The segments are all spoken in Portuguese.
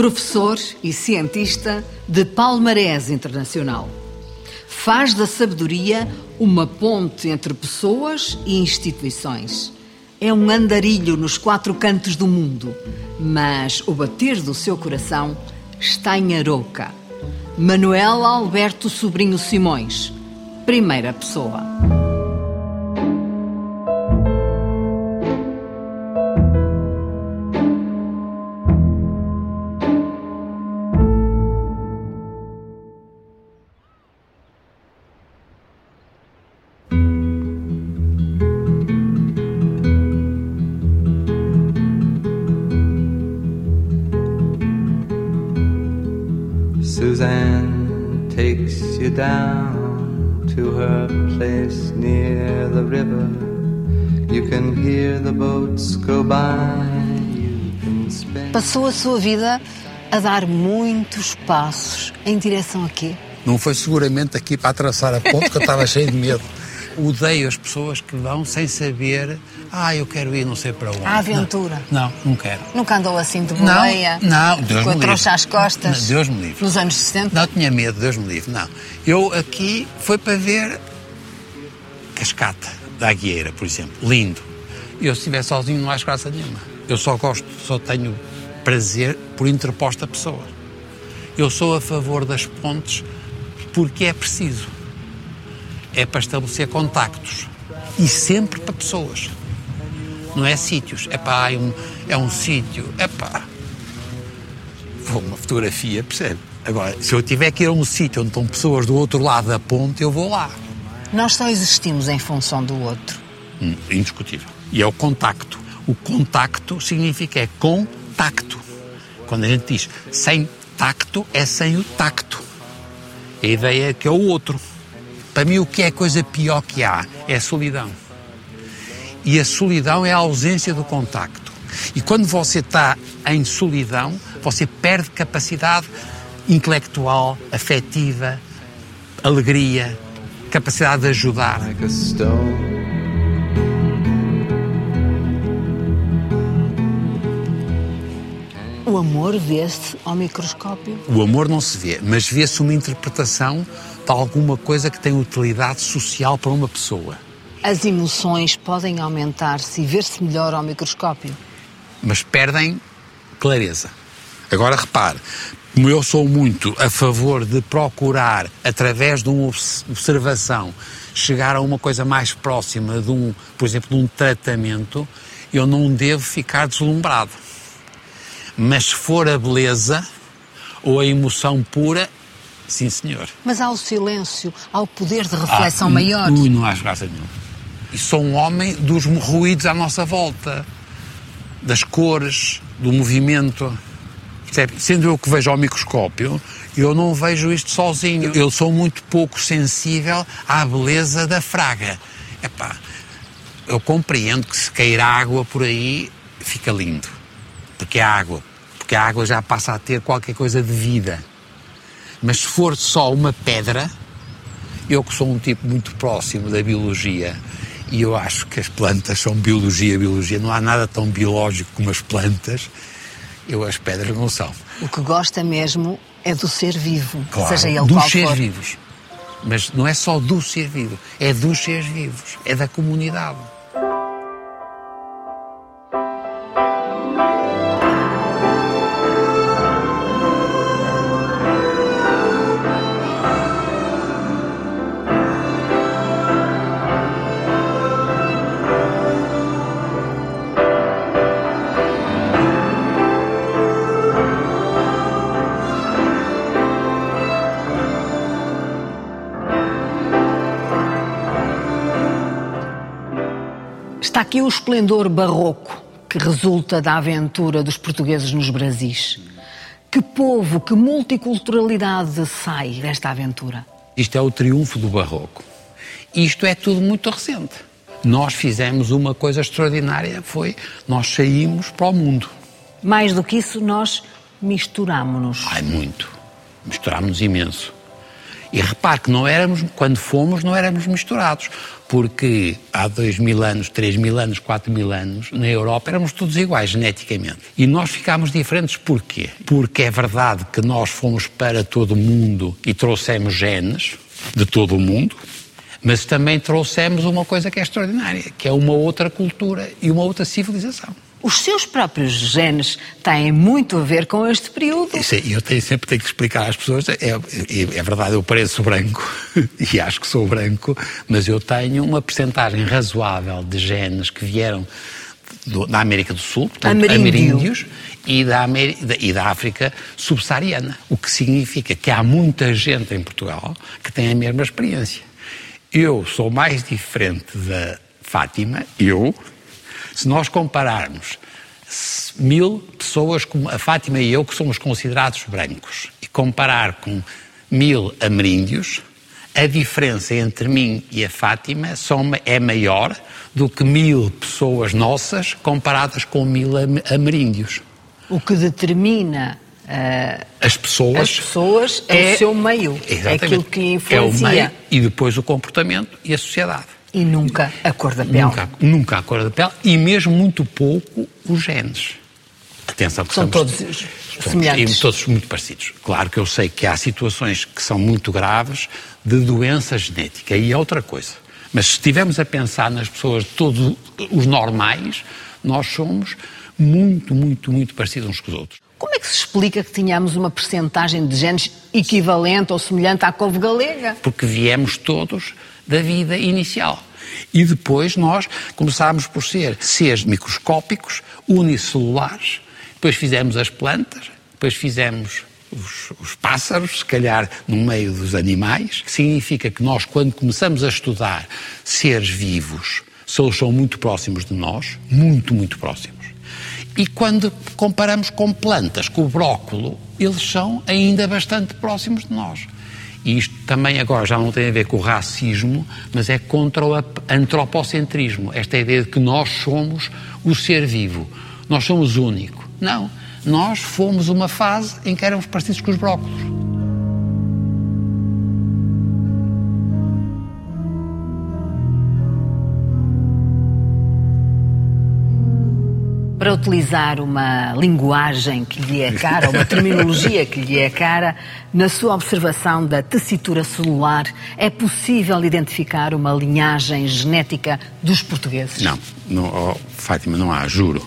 professor e cientista de palmarés internacional. Faz da sabedoria uma ponte entre pessoas e instituições. É um andarilho nos quatro cantos do mundo, mas o bater do seu coração está em Aroca. Manuel Alberto Sobrinho Simões, primeira pessoa. Passou a sua vida a dar muitos passos em direção a quê? Não foi seguramente aqui para atravessar a ponte que eu estava cheio de medo. Odeio as pessoas que vão sem saber, ah, eu quero ir não sei para onde. À aventura. Não, não, não quero. Nunca andou assim de Não, boleia? não, Deus Com a me trouxa livre. às costas? Não, Deus me livre. Nos anos 60? Não tinha medo, Deus me livre, não. Eu aqui foi para ver Cascata da Aguieira, por exemplo, lindo. Eu se estiver sozinho não acho graça nenhuma. Eu só gosto, só tenho prazer por interposta pessoa. Eu sou a favor das pontes porque é preciso. É para estabelecer contactos. E sempre para pessoas. Não é sítios. É para é um, é um sítio. É pá. Vou uma fotografia, percebe? Agora, se eu tiver que ir a um sítio onde estão pessoas do outro lado da ponte, eu vou lá. Nós só existimos em função do outro. Hum, indiscutível. E é o contacto. O contacto significa é contacto. Quando a gente diz sem tacto, é sem o tacto. A ideia é que é o outro. Para mim, o que é a coisa pior que há é a solidão. E a solidão é a ausência do contacto. E quando você está em solidão, você perde capacidade intelectual, afetiva, alegria, capacidade de ajudar. Amor vê-se ao microscópio. O amor não se vê, mas vê-se uma interpretação de alguma coisa que tem utilidade social para uma pessoa. As emoções podem aumentar-se e ver-se melhor ao microscópio. Mas perdem clareza. Agora repare, como eu sou muito a favor de procurar, através de uma obs- observação, chegar a uma coisa mais próxima de um, por exemplo, de um tratamento, eu não devo ficar deslumbrado. Mas se for a beleza ou a emoção pura, sim senhor. Mas há o silêncio, há o poder de reflexão Ah, maior. Ui, não acho graça nenhuma. E sou um homem dos ruídos à nossa volta, das cores, do movimento. Sendo eu que vejo ao microscópio, eu não vejo isto sozinho. Eu sou muito pouco sensível à beleza da fraga. Epá, eu compreendo que se cair água por aí, fica lindo. Porque é água. Porque a água já passa a ter qualquer coisa de vida. Mas se for só uma pedra, eu que sou um tipo muito próximo da biologia e eu acho que as plantas são biologia, biologia, não há nada tão biológico como as plantas, eu as pedras não são. O que gosta mesmo é do ser vivo, Claro, seja ele dos qual seres for. vivos. Mas não é só do ser vivo, é dos seres vivos, é da comunidade. Esplendor barroco que resulta da aventura dos portugueses nos Brasis. Que povo, que multiculturalidade sai desta aventura? Isto é o triunfo do barroco. Isto é tudo muito recente. Nós fizemos uma coisa extraordinária, foi nós saímos para o mundo. Mais do que isso, nós misturamo-nos. Ai, muito. Misturámos imenso. E repare que não éramos, quando fomos, não éramos misturados, porque há dois mil anos, três mil anos, quatro mil anos, na Europa éramos todos iguais geneticamente. E nós ficámos diferentes porquê? Porque é verdade que nós fomos para todo o mundo e trouxemos genes de todo o mundo, mas também trouxemos uma coisa que é extraordinária, que é uma outra cultura e uma outra civilização. Os seus próprios genes têm muito a ver com este período. Isso, eu tenho, sempre tenho que explicar às pessoas. É, é, é, verdade, eu pareço branco e acho que sou branco, mas eu tenho uma percentagem razoável de genes que vieram do, da América do Sul, portanto, ameríndios, e da, e da África subsaariana. O que significa que há muita gente em Portugal que tem a mesma experiência. Eu sou mais diferente da Fátima, eu, se nós compararmos mil pessoas como a Fátima e eu, que somos considerados brancos, e comparar com mil ameríndios, a diferença entre mim e a Fátima é maior do que mil pessoas nossas comparadas com mil ameríndios. O que determina uh, as pessoas, as pessoas é, é, o seu meio, é aquilo que influencia. É o meio e depois o comportamento e a sociedade. E nunca a cor da pele. Nunca, nunca a cor da pele e mesmo muito pouco os genes. Atenção, que são todos semelhantes. E todos muito parecidos. Claro que eu sei que há situações que são muito graves de doença genética e é outra coisa. Mas se estivermos a pensar nas pessoas, todos os normais, nós somos muito, muito, muito parecidos uns com os outros. Como é que se explica que tínhamos uma percentagem de genes equivalente ou semelhante à couve galega? Porque viemos todos da vida inicial. E depois nós começámos por ser seres microscópicos, unicelulares, depois fizemos as plantas, depois fizemos os, os, pássaros, se calhar no meio dos animais, que significa que nós, quando começamos a estudar seres vivos, eles são muito próximos de nós, muito, muito próximos. E quando comparamos com plantas, com o brócolo, eles são ainda bastante próximos de nós. E isto também agora já não tem a ver com o racismo, mas é contra o antropocentrismo. Esta ideia de que nós somos o ser vivo. Nós somos único. Não. Nós fomos uma fase em que éramos parecidos com os brócolos. Para utilizar uma linguagem que lhe é cara, uma terminologia que lhe é cara, na sua observação da tessitura celular, é possível identificar uma linhagem genética dos portugueses? Não, não oh, Fátima, não há, juro.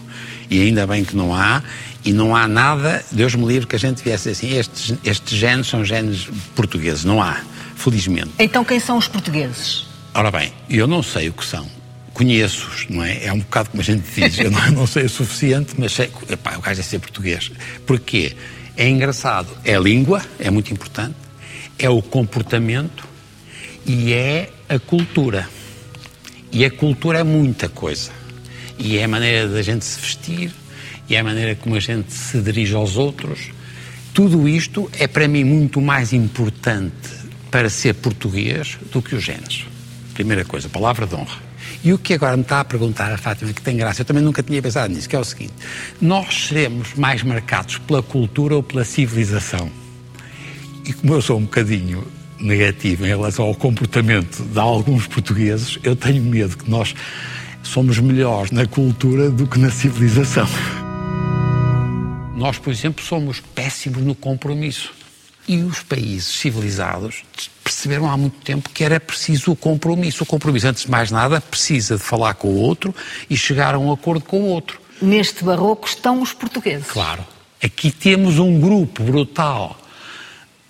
E ainda bem que não há, e não há nada, Deus me livre, que a gente viesse assim, estes, estes genes são genes portugueses, não há, felizmente. Então quem são os portugueses? Ora bem, eu não sei o que são conheço-os, não é? É um bocado como a gente diz, eu não, não sei o suficiente, mas sei, epá, o gajo é ser português. Porquê? É engraçado, é a língua, é muito importante, é o comportamento e é a cultura. E a cultura é muita coisa. E é a maneira da gente se vestir, e é a maneira como a gente se dirige aos outros. Tudo isto é para mim muito mais importante para ser português do que os genes. Primeira coisa, palavra de honra. E o que agora me está a perguntar a Fátima, que tem graça, eu também nunca tinha pensado nisso, que é o seguinte: nós seremos mais marcados pela cultura ou pela civilização? E como eu sou um bocadinho negativo em relação ao comportamento de alguns portugueses, eu tenho medo que nós somos melhores na cultura do que na civilização. Nós, por exemplo, somos péssimos no compromisso. E os países civilizados perceberam há muito tempo que era preciso o compromisso. O compromisso, antes de mais nada, precisa de falar com o outro e chegar a um acordo com o outro. Neste barroco estão os portugueses. Claro. Aqui temos um grupo brutal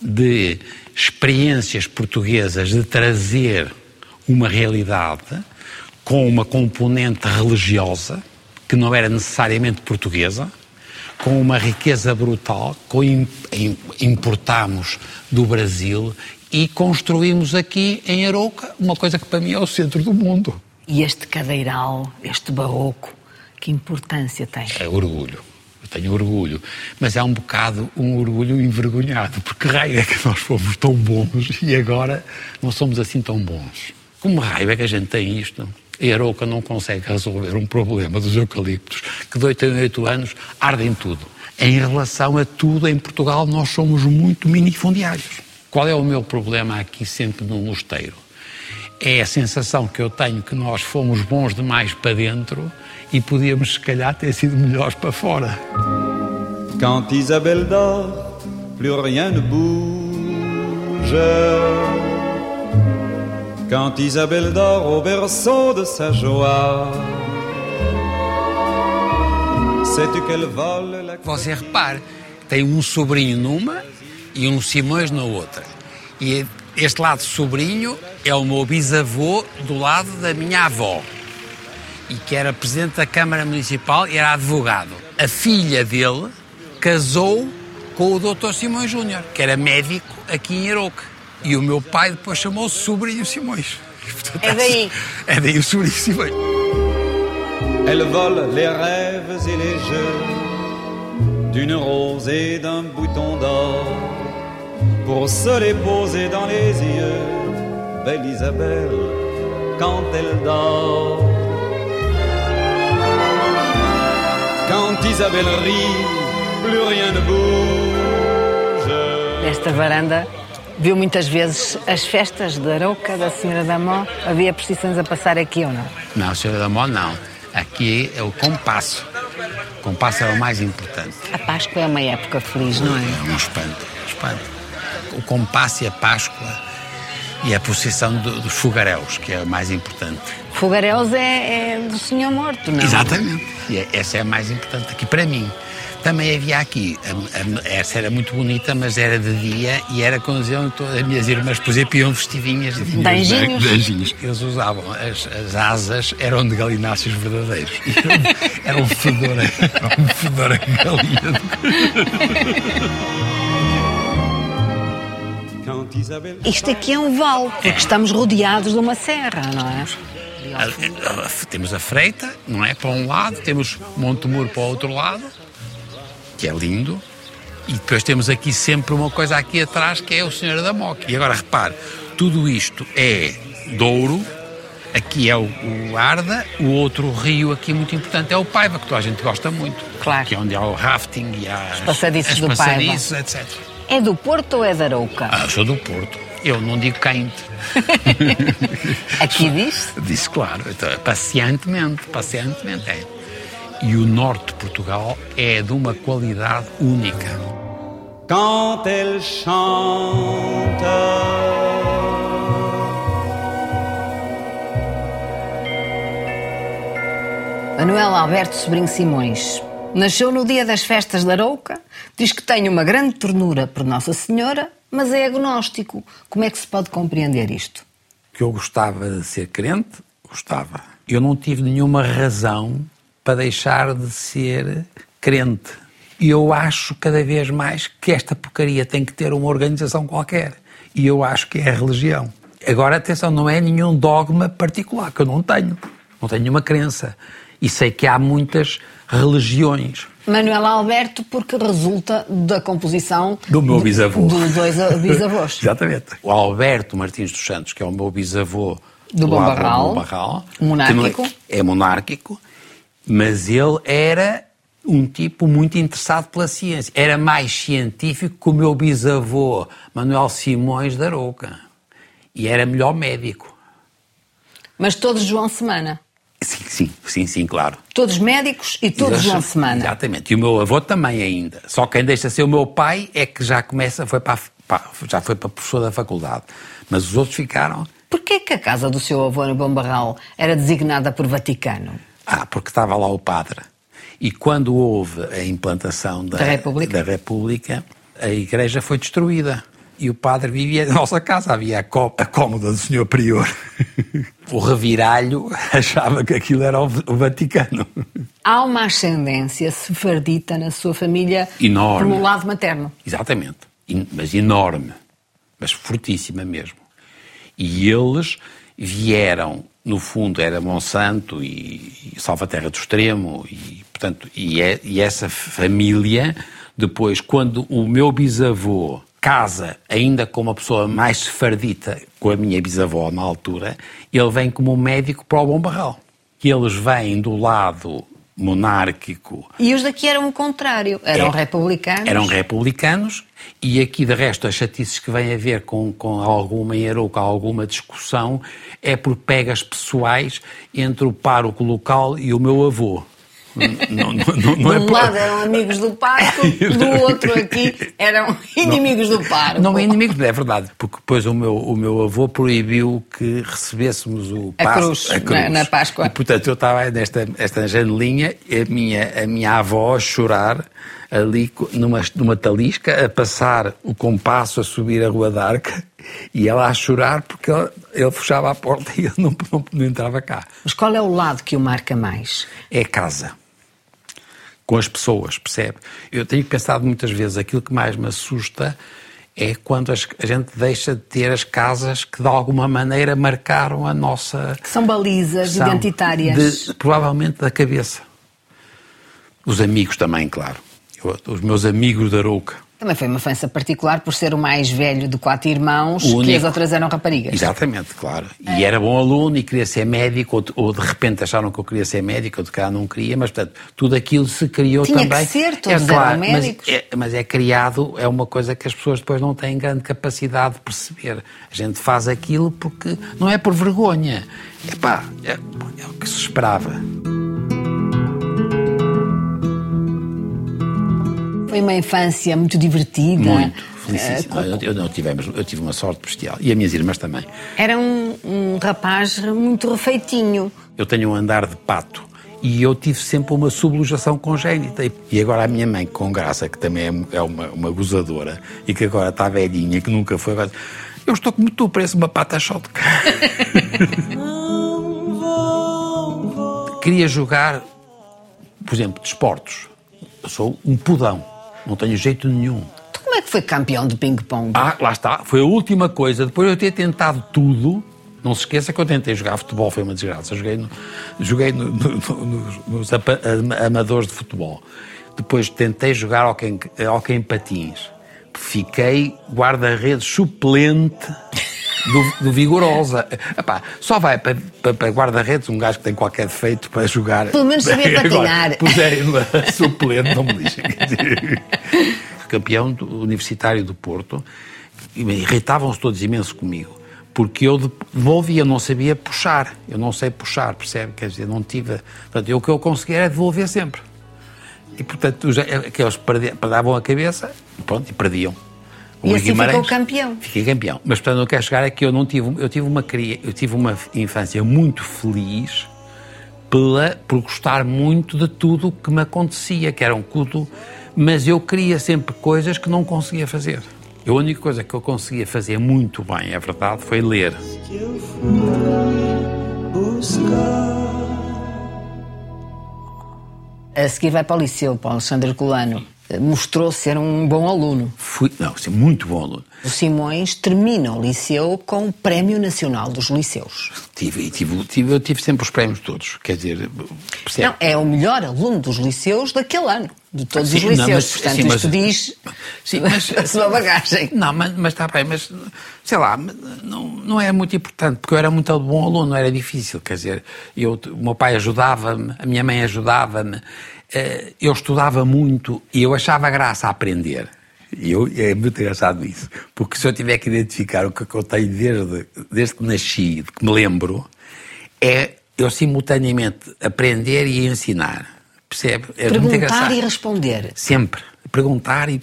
de experiências portuguesas de trazer uma realidade com uma componente religiosa, que não era necessariamente portuguesa, com uma riqueza brutal, importamos do Brasil e construímos aqui em Arouca uma coisa que para mim é o centro do mundo. E este cadeiral, este barroco, que importância tem? É orgulho. Eu tenho orgulho. Mas é um bocado um orgulho envergonhado, porque raio é que nós fomos tão bons e agora não somos assim tão bons. Como raio é que a gente tem isto? E Arouca não consegue resolver um problema dos eucaliptos que de 8 em 8 anos ardem tudo. Em relação a tudo, em Portugal nós somos muito minifundiários Qual é o meu problema aqui sempre no mosteiro? É a sensação que eu tenho que nós fomos bons demais para dentro e podíamos, se calhar, ter sido melhores para fora. Quand Isabelle dort, plus rien ne bouge. Quand Isabelle dort au berceau de sa joie, Você repare, tem um sobrinho numa e um Simões na outra. E este lado sobrinho é o meu bisavô do lado da minha avó. E que era presidente da Câmara Municipal e era advogado. A filha dele casou com o Dr. Simões Júnior, que era médico aqui em Aroque. E o meu pai depois chamou-se Sobrinho Simões. E, portanto, É daí. É daí o Sobrinho Simões. Elle vole les rêves et les jeux d'une rose et d'un bouton d'or pour se les poser dans les yeux. Belle Isabelle, quand elle dort. Quand Isabelle rit, plus rien ne bouge. Esta varanda viu muitas vezes as festas da Arouca, da Senhora da Mó. Havia procissões a passar aqui ou não? Não, Senhora da Mó, não. Aqui é o compasso. O compasso é o mais importante. A Páscoa é uma época feliz, não é? É um espanto, um espanto. O compasso e a Páscoa e a procissão do- dos fogaréus, que é o mais importante. Fogaréus é, é do Senhor Morto, não? Exatamente. E é- essa é a mais importante aqui para mim. Também havia aqui, a- a- essa era muito bonita, mas era de dia e era quando todas as minhas irmãs, por exemplo, iam vestidinhas de anjinhos? de anjinhos. Eles usavam, as, as asas eram de galináceos verdadeiros. Era um fedor, era um fedor a galinha. Isto aqui é um vale, porque estamos rodeados de uma serra, não é? A- a- a- Temos a Freita, não é? Para um lado, temos Montemuro para o outro lado, que é lindo, e depois temos aqui sempre uma coisa aqui atrás que é o Senhor da Moca. E agora repare, tudo isto é Douro, aqui é o, o Arda, o outro rio aqui muito importante é o Paiva, que toda a gente gosta muito. Claro. Que é onde há o rafting e há as, as do Paiva. etc. É do Porto ou é da Arouca? Ah, sou do Porto. Eu não digo quente. Aqui diz Disse, claro, então, pacientemente, pacientemente é. E o norte de Portugal é de uma qualidade única. quand elle chante. Manuel Alberto Sobrinho Simões. Nasceu no dia das festas da Arouca, diz que tem uma grande ternura por Nossa Senhora, mas é agnóstico. Como é que se pode compreender isto? Que eu gostava de ser crente, gostava. Eu não tive nenhuma razão para deixar de ser crente. E eu acho cada vez mais que esta porcaria tem que ter uma organização qualquer. E eu acho que é a religião. Agora, atenção, não é nenhum dogma particular, que eu não tenho. Não tenho nenhuma crença. E sei que há muitas religiões. Manuel Alberto, porque resulta da composição Do meu bisavô. Dos dois bisavós. Exatamente. O Alberto Martins dos Santos, que é o meu bisavô Do do Monárquico. não É, é monárquico, mas ele era um tipo muito interessado pela ciência. Era mais científico que o meu bisavô Manuel Simões da Arouca. E era melhor médico. Mas todos João Semana. Sim, sim, sim, sim, claro. Todos médicos e todos João Semana. Exatamente. E o meu avô também ainda. Só quem deixa ser o meu pai é que já começa, foi para, a- já foi para professor da faculdade. Mas os outros ficaram. Porquê que a casa do seu avô no Bombarral era designada por Vaticano? Ah, porque estava lá o padre. E quando houve a implantação da, Da República? da República, a igreja foi destruída. E o padre vivia na nossa casa. Havia a, có- a cómoda do senhor prior. o reviralho achava que aquilo era o o Vaticano. Há uma ascendência sefardita na sua família Enorme. pelo lado materno. Exatamente. Mas enorme. Mas fortíssima mesmo. E eles vieram, no fundo, era Monsanto e, e Salvaterra do Extremo, e, portanto, e, é- e essa família, depois, quando o meu bisavô casa ainda com uma pessoa mais sefardita, com a minha bisavó na altura, ele vem como médico para o Bom Barral. Que eles vêm do lado monárquico. E os daqui eram o contrário, eram É. republicanos. Eram republicanos e aqui, de resto, as chatices que vêm a ver com, com alguma ou com alguma discussão é por pegas pessoais entre o pároco local e o meu avô. Não, não, não, não de é um por- lado eram amigos do parco, do outro aqui eram inimigos do parco. Não é inimigo, é verdade, porque depois o meu, o meu avô proibiu que recebêssemos o A passo- cruz, na- na Páscoa. E, portanto, eu estava nesta esta janelinha, a minha, a minha avó a chorar ali numa, numa talisca, a passar o compasso, a subir a Rua d'Arca, e ela a chorar porque ele, ele fechava a porta e eu não, não, não entrava cá. Mas qual é o lado que o marca mais? É casa. Com as pessoas, percebe? Eu tenho pensado muitas vezes, aquilo que mais me assusta é quando as- a gente deixa de ter as casas que de alguma maneira marcaram a nossa. Que são balizas são identitárias. de- provavelmente da cabeça. Os amigos também, claro. Eu- os meus amigos da Arouca. Também foi uma infância particular por ser o mais velho de quatro irmãos, O que as outras eram raparigas. Exatamente, claro. E era bom aluno e queria ser médico, ou, ou de repente acharam que eu queria ser médico, ou de cá não queria, mas portanto, tudo aquilo se criou Tinha que também. ser, todos é, claro, eram mas médicos. é, mas é criado, é uma coisa que as pessoas depois não têm grande capacidade de perceber. A gente faz aquilo porque não é por vergonha. Epá, é, é o que se esperava. Foi uma infância muito divertida. Muito. Eh, Felicíssimo. Eu, eu, não tivemos, eu tive uma sorte bestial. E as minhas irmãs também. Era um, um rapaz muito refeitinho. Eu tenho um andar de pato e eu tive sempre uma subluxação congénita. E agora a minha mãe, com graça, que também é- é uma, uma gozadora e que agora está velhinha, que nunca foi. agora, Eu estou como tu, parece uma pata shot. Queria jogar, por exemplo, desportos. Eu sou um pudão, não tenho jeito nenhum. Tu como é que foi campeão de ping-pong? Ah, lá está. Foi a última coisa. Depois de eu ter tentado tudo, não se esqueça que eu tentei jogar futebol, foi uma desgraça. Joguei, no, joguei no- no- no- nos, amadores de futebol. Depois tentei jogar ao quem patins. Fiquei guarda-redes suplente do, do Vigorosa. Epá, só vai para, para, para guarda-redes um gajo que tem qualquer defeito para jogar. Pelo menos sabia patinar. Puserem-me a suplente, não me lixem. Campeão do universitário do Porto, e irritavam-se todos imenso comigo. Porque eu devolvia, não sabia puxar. Eu não sei puxar, percebe? Quer dizer, não tive. Portanto, eu, o que eu conseguia era devolver sempre. E, portanto, os- aqueles perdi- perdavam a cabeça pronto, e perdiam. O E assim Guimarães- ficou campeão. Fiquei campeão. Mas, portanto, eu quero chegar é que eu não tive, eu tive uma cria, eu tive uma infância muito feliz pela, por gostar muito de tudo o que me acontecia, que era um culto, mas eu queria sempre coisas que não conseguia fazer. A única coisa que eu conseguia fazer muito bem, é verdade, foi ler. A seguir vai para o liceu, para o Alexandre Colano. Mostrou ser um bom aluno. Fui, não, ser muito bom aluno. O Simões termina o liceu com o Prémio Nacional dos Liceus. Tive, tive, tive, eu tive sempre os prémios todos. Quer dizer, percebe? Não, é o melhor aluno dos liceus daquele ano, de todos Sim, os não, liceus. mas- Portanto, sim, mas- isto diz Sim, mas- a sua bagagem. Não, mas, mas está bem, mas sei lá, não, não é muito importante, porque eu era muito bom aluno, não era difícil, quer dizer, eu, o meu pai ajudava-me, a minha mãe ajudava-me, eu estudava muito e eu achava graça a aprender. E eu, é muito engraçado isso, porque se eu tiver que identificar o que eu tenho desde, desde que nasci, de que me lembro, é eu simultaneamente aprender e ensinar. Percebe? É Perguntar e responder. Sempre. Perguntar e,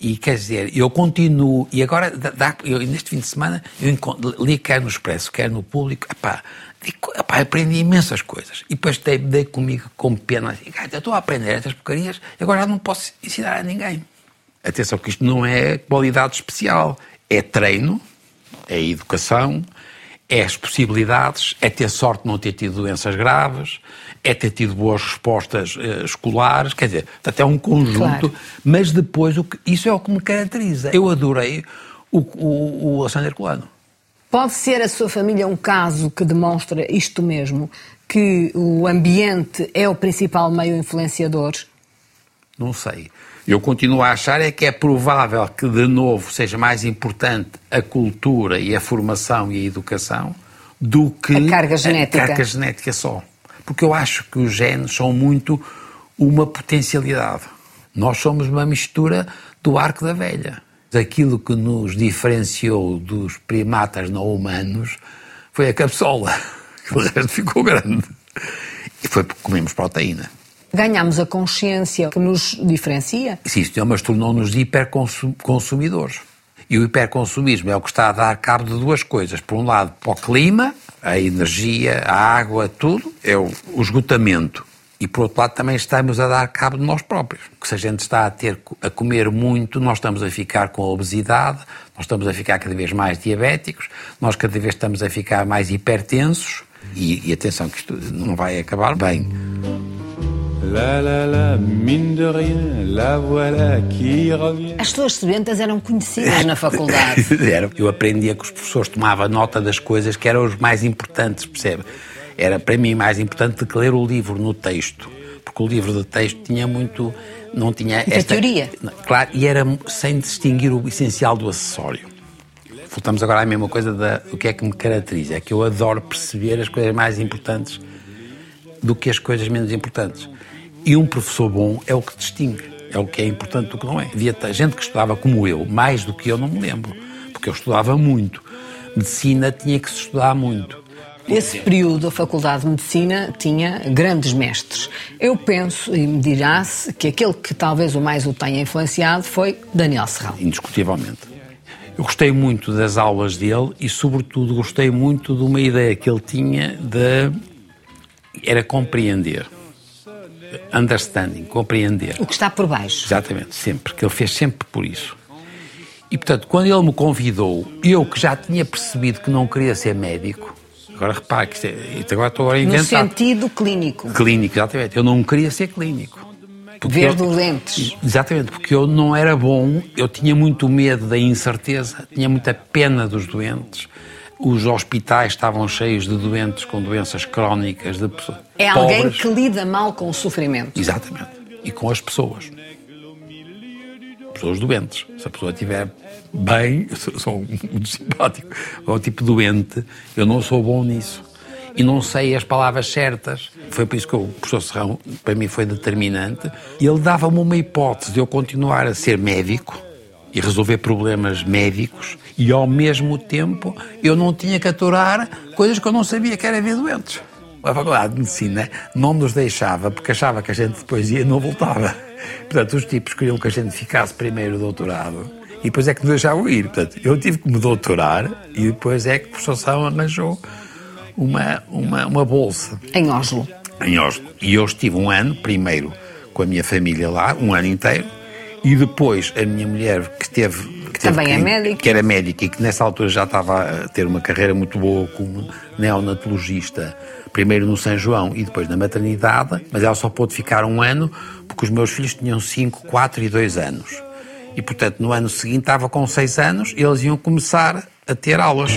e quer dizer, eu continuo, e agora, dá- eu, neste fim de semana, eu li quer no Expresso, quer no Público, epá, epá, aprendi imensas coisas. E depois dei, dei comigo com pena, assim, "Cara, eu estou a aprender estas porcarias, e agora já não posso ensinar a ninguém. Atenção que isto não é qualidade especial, é treino, é educação, é as possibilidades, é ter sorte de não ter tido doenças graves, é ter tido boas respostas eh, escolares, quer dizer, até um conjunto, Claro. mas depois o que- isso é o que me caracteriza. Eu adorei o, o, o Alexandre Colano. Pode ser a sua família um caso que demonstra isto mesmo, que o ambiente é o principal meio influenciador? Não sei. Eu continuo a achar é que é provável que, de novo, seja mais importante a cultura e a formação e a educação do que A carga genética. A carga genética só. porque eu acho que os genes são muito uma potencialidade. Nós somos uma mistura do arco da velha. Aquilo que nos diferenciou dos primatas não humanos foi a capsola. O resto ficou grande. E foi porque comemos proteína. Ganhamos a consciência que nos diferencia? Sim, isto mas tornou-nos hiperconsumidores. E o hiperconsumismo é o que está a dar cabo de duas coisas. Por um lado, para o clima, a energia, a água, tudo, é o esgotamento e por outro lado também estamos a dar cabo de nós próprios. Porque se a gente está a ter a comer muito, nós estamos a ficar com a obesidade, nós estamos a ficar cada vez mais diabéticos, nós cada vez estamos a ficar mais hipertensos e, e atenção que isto não vai acabar bem. La la la, mine de rien, la voilà qui revient. As tuas estudantas eram conhecidas na faculdade. Era. Eu aprendia que os professores tomavam nota das coisas que eram os mais importantes, percebe? Era para mim mais importante do que ler o livro no texto, porque o livro de texto tinha muito. não tinha Muita esta. teoria. Claro, e era sem distinguir o essencial do acessório. Voltamos agora à mesma coisa da, do que é que me caracteriza, é que eu adoro perceber as coisas mais importantes do que as coisas menos importantes. E um professor bom é o que distingue, é o que é importante do que não é. Havia gente que estudava como eu, mais do que eu não me lembro, porque eu estudava muito. Medicina tinha que se estudar muito. Esse período, a Faculdade de Medicina tinha grandes mestres. Eu penso, e me dirá-se, que aquele que talvez o mais o tenha influenciado foi Daniel Serrão. Indiscutivelmente. Eu gostei muito das aulas dele e, sobretudo, gostei muito de uma ideia que ele tinha de. era compreender. Understanding, compreender. O que está por baixo. Exatamente, sempre. Que ele fez sempre por isso. E, portanto, quando ele me convidou, eu que já tinha percebido que não queria ser médico, Agora repare que isto, agora estou a inventar. No sentido clínico. Clínico, exatamente. Eu não queria ser clínico. Ver eu, doentes. Exatamente, porque eu não era bom, eu tinha muito medo da incerteza, tinha muita pena dos doentes. Os hospitais estavam cheios de doentes com doenças crónicas, de pessoas. É alguém que lida mal com o sofrimento. Exatamente. E com as pessoas. Pessoas doentes. Se a pessoa estiver bem, eu sou, muito simpático, ou tipo doente, eu não sou bom nisso. E não sei as palavras certas. Foi por isso que o professor Serrão, para mim, foi determinante. Ele dava-me uma hipótese de eu continuar a ser médico e resolver problemas médicos e, ao mesmo tempo, eu não tinha que aturar coisas que eu não sabia que era ver doentes. A Faculdade de Medicina não nos deixava, porque achava que a gente depois ia e não voltava. Portanto, os tipos queriam que a gente ficasse primeiro doutorado e depois é que nos deixavam ir. Portanto, eu tive que me doutorar e depois é que o professor São arranjou uma, uma, uma bolsa. Em Oslo. Em Oslo. E eu estive um ano, primeiro com a minha família lá, um ano inteiro, e depois a minha mulher, que teve. Que Também teve, é médica. Que era médica e que nessa altura já estava a ter uma carreira muito boa como neonatologista, primeiro no São João e depois na maternidade, mas ela só pôde ficar um ano porque os meus filhos tinham 5, 4 e 2 anos. E, portanto, no ano seguinte estava com seis anos e eles iam começar a ter aulas.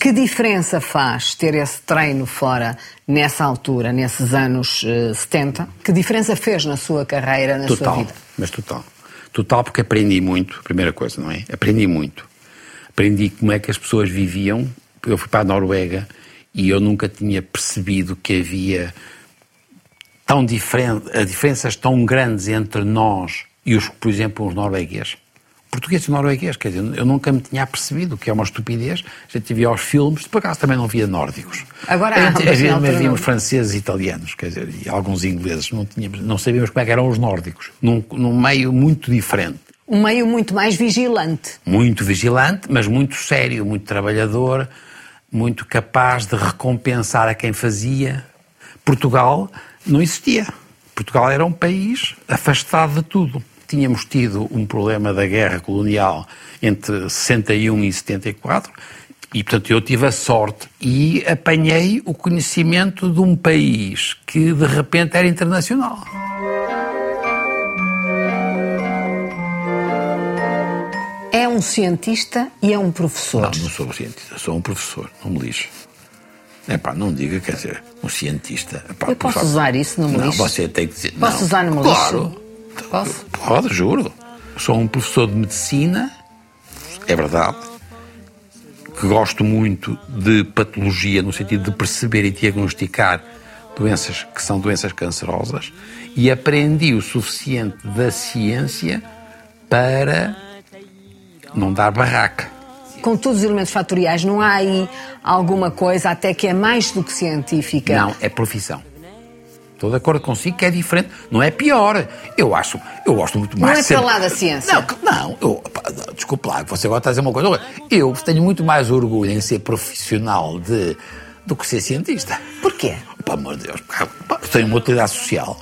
Que diferença faz ter esse treino fora nessa altura, nesses anos uh, 70? Que diferença fez na sua carreira, na total, sua vida? Mas total. Total porque aprendi muito, primeira coisa, não é? Aprendi muito. Aprendi como é que as pessoas viviam. Eu fui para a Noruega e eu nunca tinha percebido que havia tão diferente, diferenças tão grandes entre nós e, os, por exemplo, os noruegueses. Português e norueguês, quer dizer, eu nunca me tinha percebido que é uma estupidez. A gente via aos filmes, por acaso também não via nórdicos. Agora gente, havia, mas víamos franceses e italianos, quer dizer, e alguns ingleses. Não, tínhamos, não sabíamos como é eram os nórdicos. Num, num meio muito diferente. Um meio muito mais vigilante. Muito vigilante, mas muito sério, muito trabalhador, muito capaz de recompensar a quem fazia. Portugal não existia. Portugal era um país afastado de tudo tínhamos tido um problema da guerra colonial entre 61 e 74 e, portanto, eu tive a sorte e apanhei o conhecimento de um país que, de repente, era internacional. É um cientista e é um professor. Não, não sou um cientista, sou um professor, não me lixe. É pá, não diga, quer dizer, um cientista. Epá, eu posso usar isso no Não, lixo? você tem que dizer. Posso não. usar no Claro. Posso? Pode, juro. Sou um professor de medicina, é verdade, que gosto muito de patologia, no sentido de perceber e diagnosticar doenças que são doenças cancerosas, e aprendi o suficiente da ciência para não dar barraca. Com todos os elementos fatoriais, não há aí alguma coisa até que é mais do que científica? Não, é profissão. Estou de acordo consigo que é diferente. Não é pior. Eu acho, eu gosto muito mais. Não é para lá da ciência. Não, não, eu, desculpe lá, você agora está a dizer uma coisa. Eu tenho muito mais orgulho em ser profissional de, do que ser cientista. Porquê? Pelo amor de Deus, tem uma utilidade social.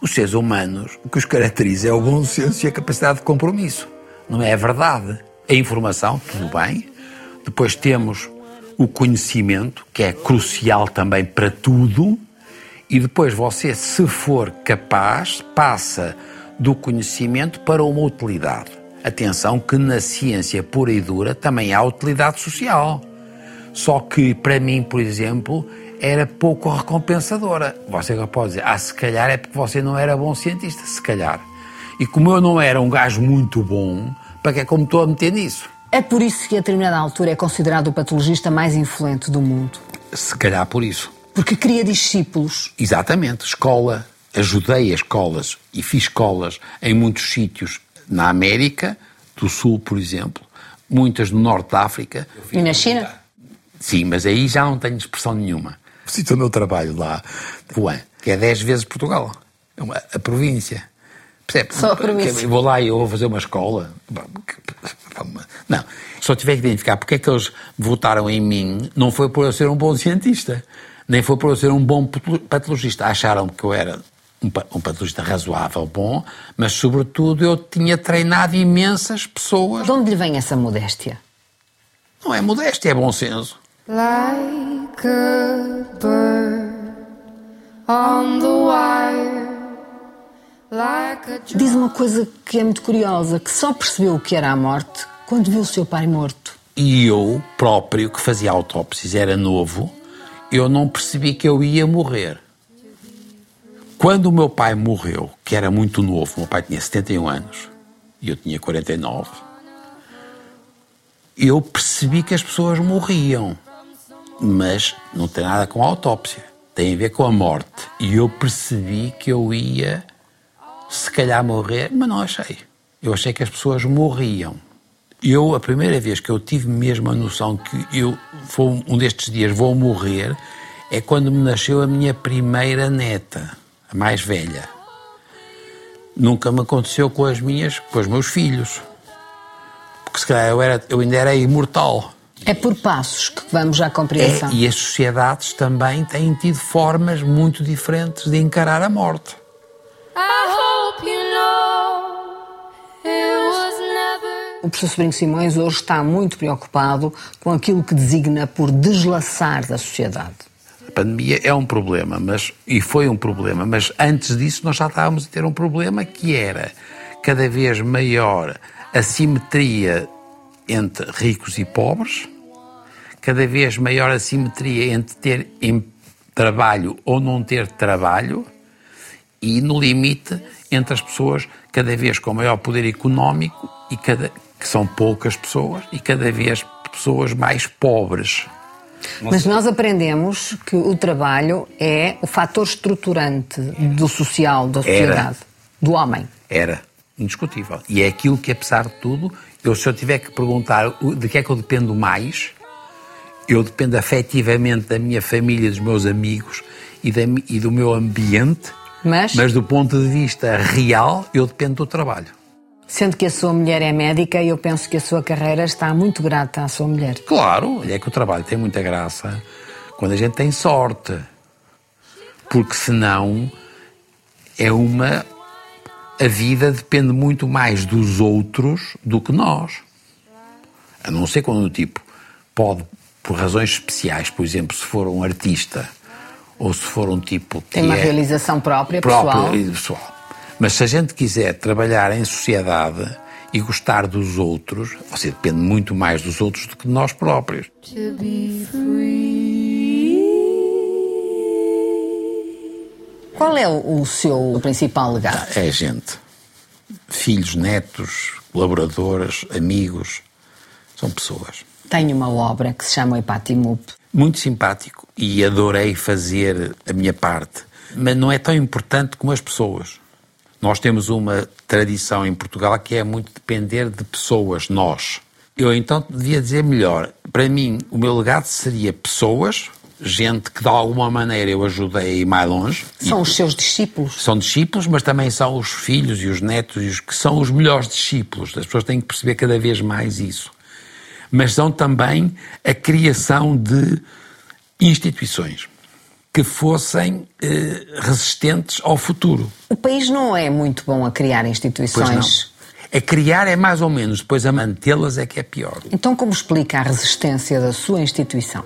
Os seres humanos, o que os caracteriza é o bom senso e a capacidade de compromisso. Não é a verdade. A informação, tudo bem. Depois temos o conhecimento, que é crucial também para tudo. E depois você, se for capaz, passa do conhecimento para uma utilidade. Atenção que na ciência pura e dura também há utilidade social. Só que, para mim, por exemplo, era pouco recompensadora. Você agora pode dizer, ah, se calhar é porque você não era bom cientista, se calhar. E como eu não era um gajo muito bom, para que é como estou a meter nisso? É por isso que a determinada altura é considerado o patologista mais influente do mundo. Se calhar por isso. Porque cria discípulos. Exatamente, escola. Ajudei as escolas e fiz escolas em muitos sítios na América do Sul, por exemplo, muitas no Norte da África. E na China? Sim, mas aí já não tenho expressão nenhuma. Cito o meu trabalho lá, Wuhan, que é 10 vezes Portugal. É uma, a província. Percebe? Só a província. Eu vou lá e eu vou fazer uma escola. Não. Eu tiver que identificar porque é que eles votaram em mim, não foi por eu ser um bom cientista, nem foi por eu ser um bom patologista. Acharam que eu era um pa- um patologista razoável, bom, mas sobretudo eu tinha treinado imensas pessoas. De onde lhe vem essa modéstia? Não é modéstia, é bom senso. Like a bird on the wire, like a Diz uma coisa que é muito curiosa, que só percebeu o que era a morte quando viu o seu pai morto. E eu próprio, que fazia autópsias, era novo, eu não percebi que eu ia morrer. Quando o meu pai morreu, que era muito novo, meu pai tinha 71 anos e eu tinha 49, eu percebi que as pessoas morriam. Mas não tem nada com a autópsia. Tem a ver com a morte. E eu percebi que eu ia, se calhar, morrer, mas não achei. Eu achei que as pessoas morriam. Eu, a primeira vez que eu tive mesmo a noção que eu, vou, um destes dias, vou morrer, é quando me nasceu a minha primeira neta, a mais velha. Nunca me aconteceu com as minhas, com os meus filhos. Porque se calhar eu, era, eu ainda era imortal. É por passos que vamos à compreensão. É, e as sociedades também têm tido formas muito diferentes de encarar a morte. O professor Sobrinho Simões hoje está muito preocupado com aquilo que designa por deslaçar da sociedade. A pandemia é um problema, mas e foi um problema, mas antes disso nós já estávamos a ter um problema que era cada vez maior a simetria entre ricos e pobres, cada vez maior a simetria entre ter trabalho ou não ter trabalho e no limite entre as pessoas cada vez com maior poder económico e cada que são poucas pessoas e cada vez pessoas mais pobres. Mas nós aprendemos que o trabalho é o fator estruturante do social, da sociedade, do homem. Era indiscutível. E é aquilo que, apesar de tudo, eu se eu tiver que perguntar de que é que eu dependo mais, eu dependo afetivamente da minha família, dos meus amigos e, da e do meu ambiente, Mas, mas do ponto de vista real, eu dependo do trabalho. Sendo que a sua mulher é médica, eu penso que a sua carreira está muito grata à sua mulher. Claro, é que o trabalho tem muita graça quando a gente tem sorte. Porque senão é uma. A vida depende muito mais dos outros do que nós. A não ser quando o tipo pode, por razões especiais, por exemplo, se for um artista ou se for um tipo Tem uma é realização própria, próprio pessoal. e pessoal. Mas se a gente quiser trabalhar em sociedade e gostar dos outros, você depende muito mais dos outros do que de nós próprios. To be free. Qual é o, seu principal legado? É gente. Filhos, netos, colaboradores, amigos. São pessoas. tem uma obra que se chama Epatimup. Muito simpático e adorei fazer a minha parte. Mas não é tão importante como as pessoas. Nós temos uma tradição em Portugal que é muito depender de pessoas, nós. Eu então devia dizer melhor. Para mim, o meu legado seria pessoas, gente que de alguma maneira eu ajudei a ir mais longe. São E- os seus discípulos. são discípulos, mas também são os filhos e os netos e os que são os melhores discípulos. As pessoas têm que perceber cada vez mais isso. Mas são também a criação de instituições que fossem eh, resistentes ao futuro. O país não é muito bom a criar instituições. A criar é mais ou menos, depois a mantê-las é que é pior. Então, como explica a resistência da sua instituição?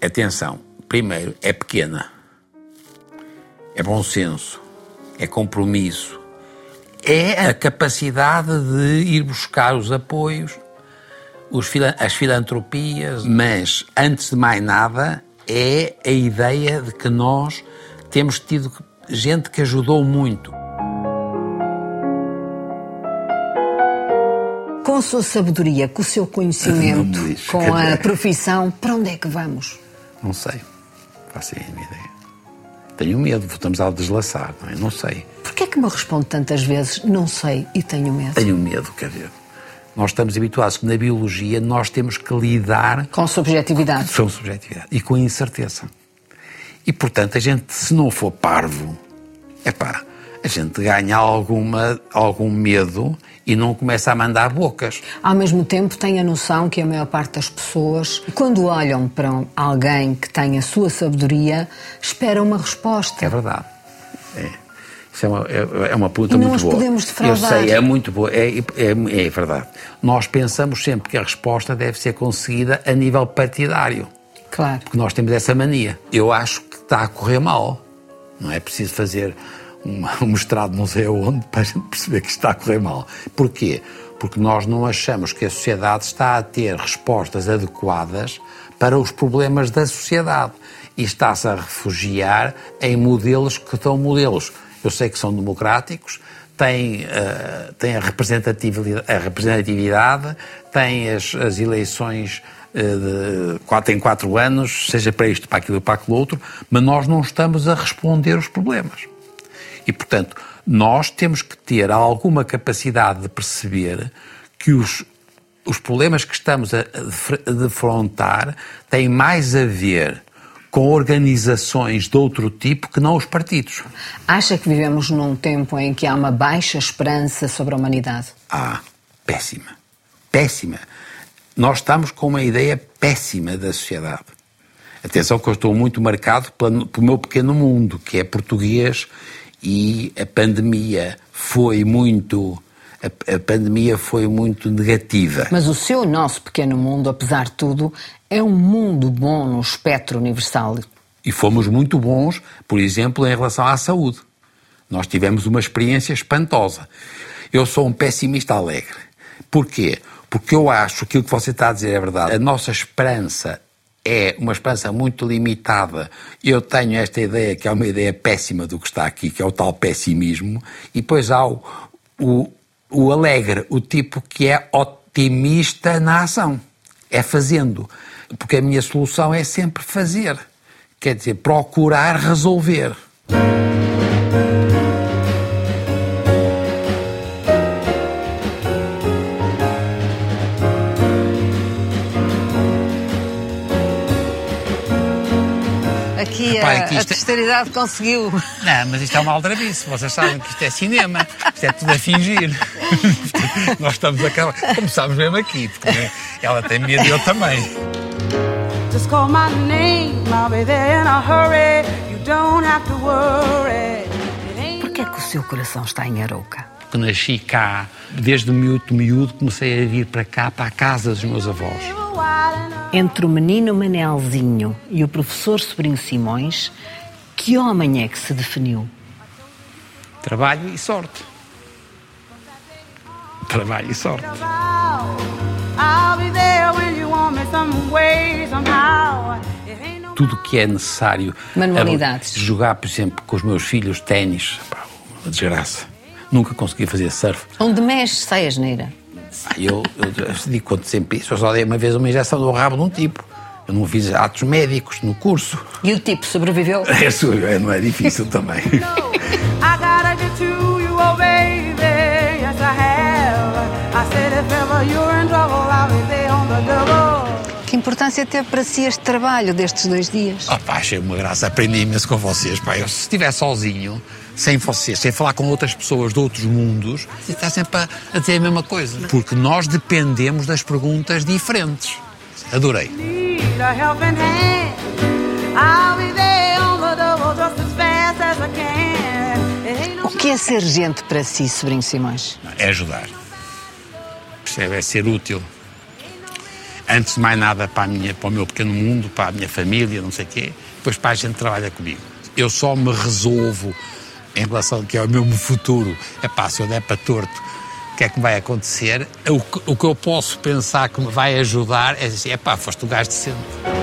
Atenção, primeiro, é pequena. É bom senso. É compromisso. É a capacidade de ir buscar os apoios, os as filantropias, mas, antes de mais nada, é a ideia de que nós temos tido gente que ajudou muito. Com a sua sabedoria, com o seu conhecimento, diz, com a profissão, para onde é que vamos? Não sei. Faço a mínima ideia. Tenho medo, voltamos a deslaçar, não é? Não sei. Porquê é que me responde tantas vezes, não sei e tenho medo? Tenho medo, quer dizer. Nós estamos habituados que na biologia nós temos que lidar Com subjetividade. com subjetividade e com incerteza. E, portanto, a gente, se não for parvo, é pá, a gente ganha alguma, algum medo e não começa a mandar bocas. Ao mesmo tempo, tem a noção que a maior parte das pessoas, quando olham para alguém que tem a sua sabedoria, espera uma resposta. É verdade. É. Isso é uma, é, é uma pergunta muito boa. podemos defraudar. Eu sei, é muito boa. É, é, é verdade. Nós pensamos sempre que a resposta deve ser conseguida a nível partidário. Claro. Porque nós temos essa mania. Eu acho que está a correr mal. Não é preciso fazer um mestrado não sei aonde para a gente perceber que está a correr mal. Porquê? Porque nós não achamos que a sociedade está a ter respostas adequadas para os problemas da sociedade. E está-se a refugiar em modelos que são modelos. Eu sei que são democráticos, têm, eh, têm a, representatividade, a representatividade, têm as, as eleições eh, de quatro em quatro anos, seja para isto, para aquilo, para aquilo outro, mas nós não estamos a responder os problemas. E, portanto, nós temos que ter alguma capacidade de perceber que os, os problemas que estamos a defrontar têm mais a ver com organizações de outro tipo que não os partidos. Acha que vivemos num tempo em que há uma baixa esperança sobre a humanidade? Ah, péssima. Péssima. Nós estamos com uma ideia péssima da sociedade. Atenção que eu estou muito marcado pelo meu pequeno mundo, que é português, e a pandemia foi muito... A, a pandemia foi muito negativa. Mas o seu, nosso pequeno mundo, apesar de tudo, é um mundo bom no espectro universal. E fomos muito bons, por exemplo, em relação à saúde. Nós tivemos uma experiência espantosa. Eu sou um pessimista alegre. Porquê? Porque eu acho que aquilo que você está a dizer é verdade. A nossa esperança é uma esperança muito limitada. Eu tenho esta ideia que é uma ideia péssima do que está aqui, que é o tal pessimismo, e depois há o, o, o alegre, o tipo que é otimista na ação. É fazendo. Porque a minha solução é sempre fazer. Quer dizer, procurar resolver. A, que a isto é- posteridade conseguiu. Não, mas isto é uma aldrabice. Vocês sabem que isto é cinema. Isto é tudo a fingir. Nós estamos a acabar. Começámos mesmo aqui, porque ela tem medo e eu também. Just call my name, I'll be there in a hurry. You don't have to worry. Porquê é que o seu coração está em Arouca? Porque nasci cá, desde miúdo, miúdo, comecei a vir para cá, para a casa dos meus avós. Entre o menino Manelzinho e o professor Sobrinho Simões, que homem é que se definiu? Trabalho e sorte. Trabalho e sorte. Tudo o que é necessário. Manualidades. A- Jogar, por exemplo, com os meus filhos ténis, pá, uma desgraça. Nunca consegui fazer surf. Onde mexe, sai a geneira. Eu, eu, eu digo quando sempre isso, eu só dei uma vez uma injeção no rabo de um tipo. Eu não fiz atos médicos no curso. E o tipo sobreviveu? Isso é, não é difícil também. Oh baby. Yes, I have. I said if ever you're in trouble, I'll be there on the double. Que importância teve para si este trabalho destes dois dias? Oh, pá, achei uma graça, aprendi imenso com vocês. Pá. Eu, se estiver sozinho, sem vocês, sem falar com outras pessoas de outros mundos, está sempre a, a dizer a mesma coisa. Porque nós dependemos das perguntas diferentes. Adorei. O que é ser gente para si, sobrinho Simões? É ajudar. Percebe? É ser útil. Antes de mais nada para, a minha, para o meu pequeno mundo, para a minha família, não sei o quê. Depois para a gente que trabalha comigo. Eu só me resolvo em relação ao que é o meu futuro. É pá, se eu der para torto, o que é que vai acontecer? O que, o que eu posso pensar que me vai ajudar é dizer, é pá, foste o gajo decente.